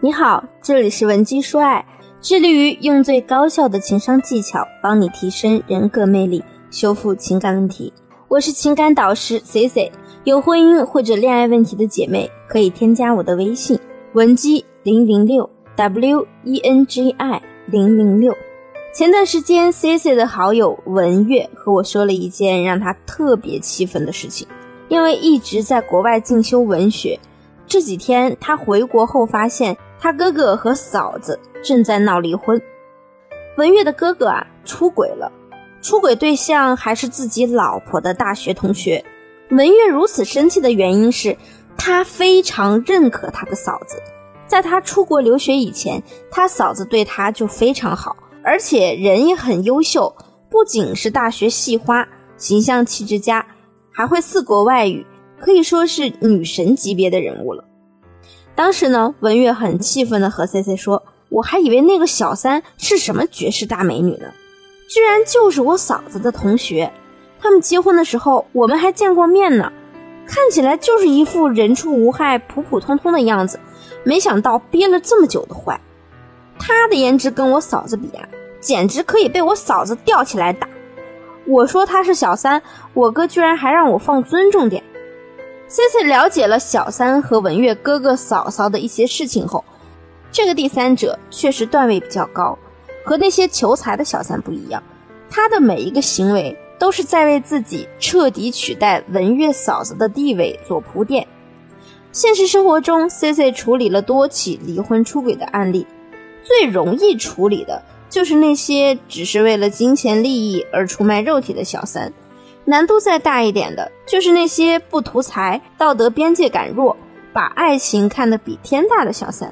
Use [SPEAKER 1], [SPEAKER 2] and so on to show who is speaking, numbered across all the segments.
[SPEAKER 1] 你好，这里是文姬说爱，致力于用最高效的情商技巧帮你提升人格魅力，修复情感问题。我是情感导师 C C，有婚姻或者恋爱问题的姐妹可以添加我的微信文姬零零六 W E N G I 零零六。前段时间，C C 的好友文月和我说了一件让他特别气愤的事情，因为一直在国外进修文学，这几天他回国后发现。他哥哥和嫂子正在闹离婚，文月的哥哥啊出轨了，出轨对象还是自己老婆的大学同学。文月如此生气的原因是，他非常认可他的嫂子，在他出国留学以前，他嫂子对他就非常好，而且人也很优秀，不仅是大学系花，形象气质佳，还会四国外语，可以说是女神级别的人物了。当时呢，文月很气愤的和 C C 说：“我还以为那个小三是什么绝世大美女呢，居然就是我嫂子的同学。他们结婚的时候，我们还见过面呢，看起来就是一副人畜无害、普普通通的样子。没想到憋了这么久的坏，他的颜值跟我嫂子比啊，简直可以被我嫂子吊起来打。我说他是小三，我哥居然还让我放尊重点。” C C 了解了小三和文月哥哥嫂嫂的一些事情后，这个第三者确实段位比较高，和那些求财的小三不一样，他的每一个行为都是在为自己彻底取代文月嫂子的地位做铺垫。现实生活中，C C 处理了多起离婚出轨的案例，最容易处理的就是那些只是为了金钱利益而出卖肉体的小三。难度再大一点的，就是那些不图财、道德边界感弱、把爱情看得比天大的小三。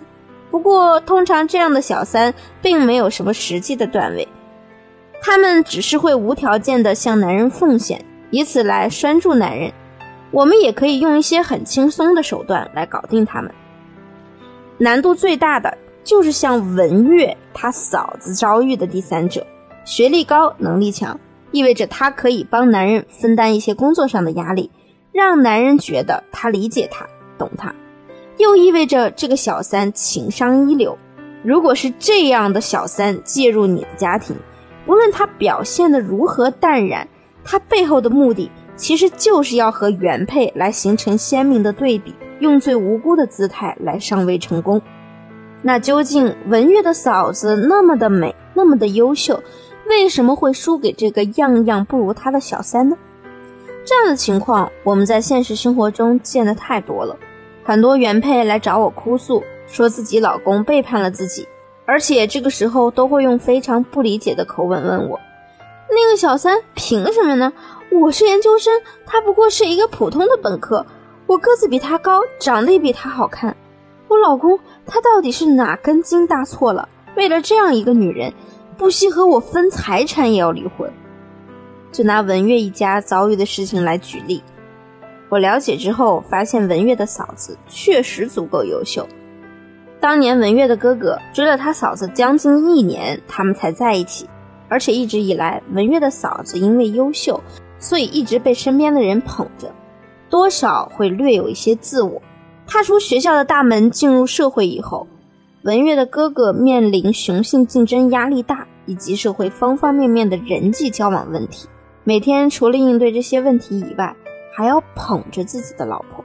[SPEAKER 1] 不过，通常这样的小三并没有什么实际的段位，他们只是会无条件的向男人奉献，以此来拴住男人。我们也可以用一些很轻松的手段来搞定他们。难度最大的就是像文月他嫂子遭遇的第三者，学历高，能力强。意味着他可以帮男人分担一些工作上的压力，让男人觉得他理解他、懂他，又意味着这个小三情商一流。如果是这样的小三介入你的家庭，无论他表现的如何淡然，他背后的目的其实就是要和原配来形成鲜明的对比，用最无辜的姿态来上位成功。那究竟文月的嫂子那么的美，那么的优秀？为什么会输给这个样样不如他的小三呢？这样的情况我们在现实生活中见的太多了。很多原配来找我哭诉，说自己老公背叛了自己，而且这个时候都会用非常不理解的口吻问我：“那个小三凭什么呢？我是研究生，他不过是一个普通的本科，我个子比他高，长得也比他好看，我老公他到底是哪根筋搭错了？为了这样一个女人。”不惜和我分财产也要离婚。就拿文月一家遭遇的事情来举例，我了解之后发现，文月的嫂子确实足够优秀。当年文月的哥哥追了他嫂子将近一年，他们才在一起。而且一直以来，文月的嫂子因为优秀，所以一直被身边的人捧着，多少会略有一些自我。踏出学校的大门，进入社会以后。文月的哥哥面临雄性竞争压力大，以及社会方方面面的人际交往问题，每天除了应对这些问题以外，还要捧着自己的老婆。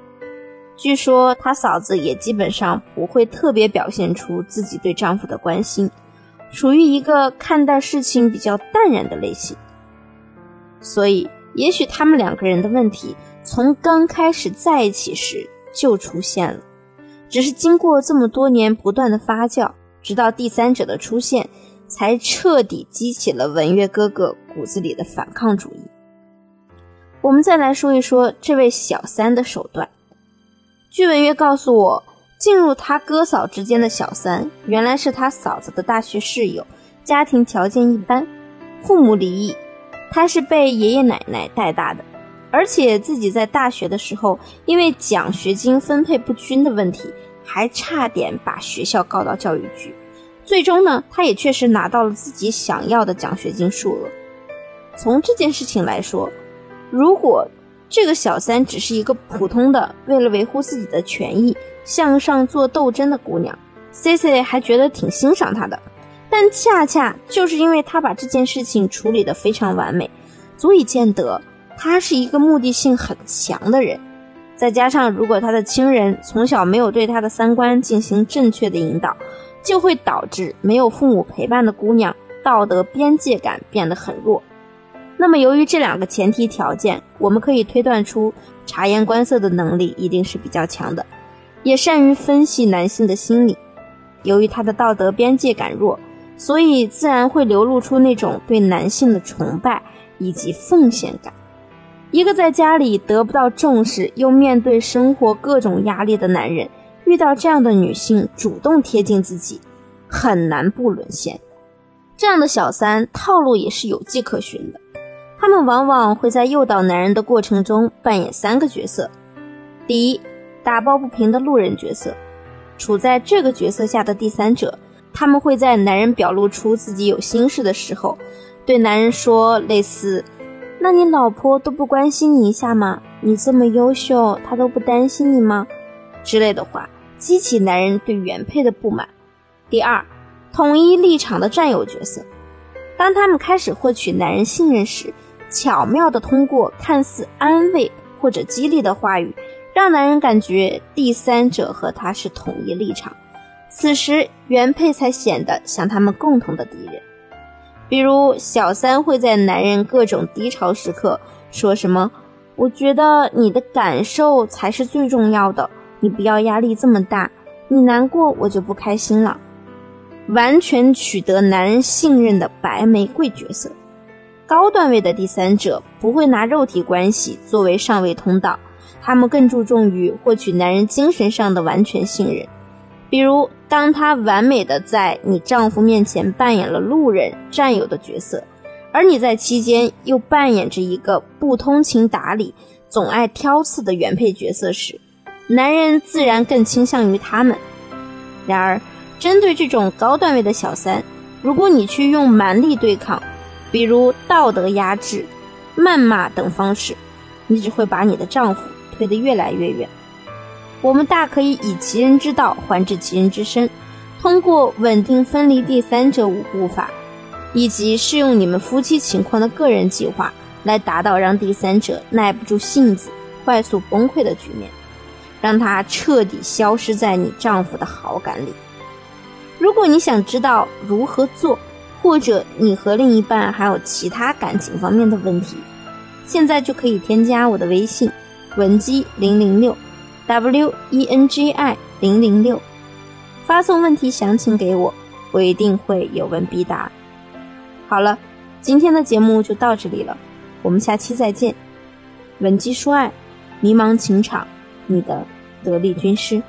[SPEAKER 1] 据说他嫂子也基本上不会特别表现出自己对丈夫的关心，属于一个看待事情比较淡然的类型。所以，也许他们两个人的问题从刚开始在一起时就出现了。只是经过这么多年不断的发酵，直到第三者的出现，才彻底激起了文月哥哥骨子里的反抗主义。我们再来说一说这位小三的手段。据文月告诉我，进入他哥嫂之间的小三，原来是他嫂子的大学室友，家庭条件一般，父母离异，他是被爷爷奶奶带大的。而且自己在大学的时候，因为奖学金分配不均的问题，还差点把学校告到教育局。最终呢，他也确实拿到了自己想要的奖学金数额。从这件事情来说，如果这个小三只是一个普通的为了维护自己的权益向上做斗争的姑娘，，C C 还觉得挺欣赏她的。但恰恰就是因为她把这件事情处理得非常完美，足以见得他是一个目的性很强的人。再加上如果他的亲人从小没有对他的三观进行正确的引导，就会导致没有父母陪伴的姑娘道德边界感变得很弱。那么由于这两个前提条件，我们可以推断出察言观色的能力一定是比较强的，也善于分析男性的心理。由于他的道德边界感弱。所以自然会流露出那种对男性的崇拜以及奉献感。一个在家里得不到重视，又面对生活各种压力的男人，遇到这样的女性主动贴近自己，很难不沦陷。这样的小三套路也是有迹可循的，他们往往会在诱导男人的过程中扮演三个角色：第一，打抱不平的路人角色，处在这个角色下的第三者。他们会在男人表露出自己有心事的时候，对男人说类似“那你老婆都不关心你一下吗？你这么优秀，她都不担心你吗？”之类的话，激起男人对原配的不满。第二，统一立场的占有角色，当他们开始获取男人信任时，巧妙地通过看似安慰或者激励的话语，让男人感觉第三者和他是统一立场。此时，原配才显得像他们共同的敌人。比如，小三会在男人各种低潮时刻说什么：“我觉得你的感受才是最重要的，你不要压力这么大，你难过我就不开心了。”完全取得男人信任的白玫瑰角色。高段位的第三者不会拿肉体关系作为上位通道，他们更注重于获取男人精神上的完全信任。比如，当她完美的在你丈夫面前扮演了路人、战友的角色，而你在期间又扮演着一个不通情达理、总爱挑刺的原配角色时，男人自然更倾向于他们。然而，针对这种高段位的小三，如果你去用蛮力对抗，比如道德压制、谩骂等方式，你只会把你的丈夫推得越来越远。我们大可以以其人之道还治其人之身，通过稳定分离第三者五步法，以及适用你们夫妻情况的个人计划，来达到让第三者耐不住性子、快速崩溃的局面，让他彻底消失在你丈夫的好感里。如果你想知道如何做，或者你和另一半还有其他感情方面的问题，现在就可以添加我的微信文姬零零六。W e n g i 零零六，发送问题详情给我，我一定会有问必答。好了，今天的节目就到这里了，我们下期再见。吻肌说爱，迷茫情场，你的得力军师。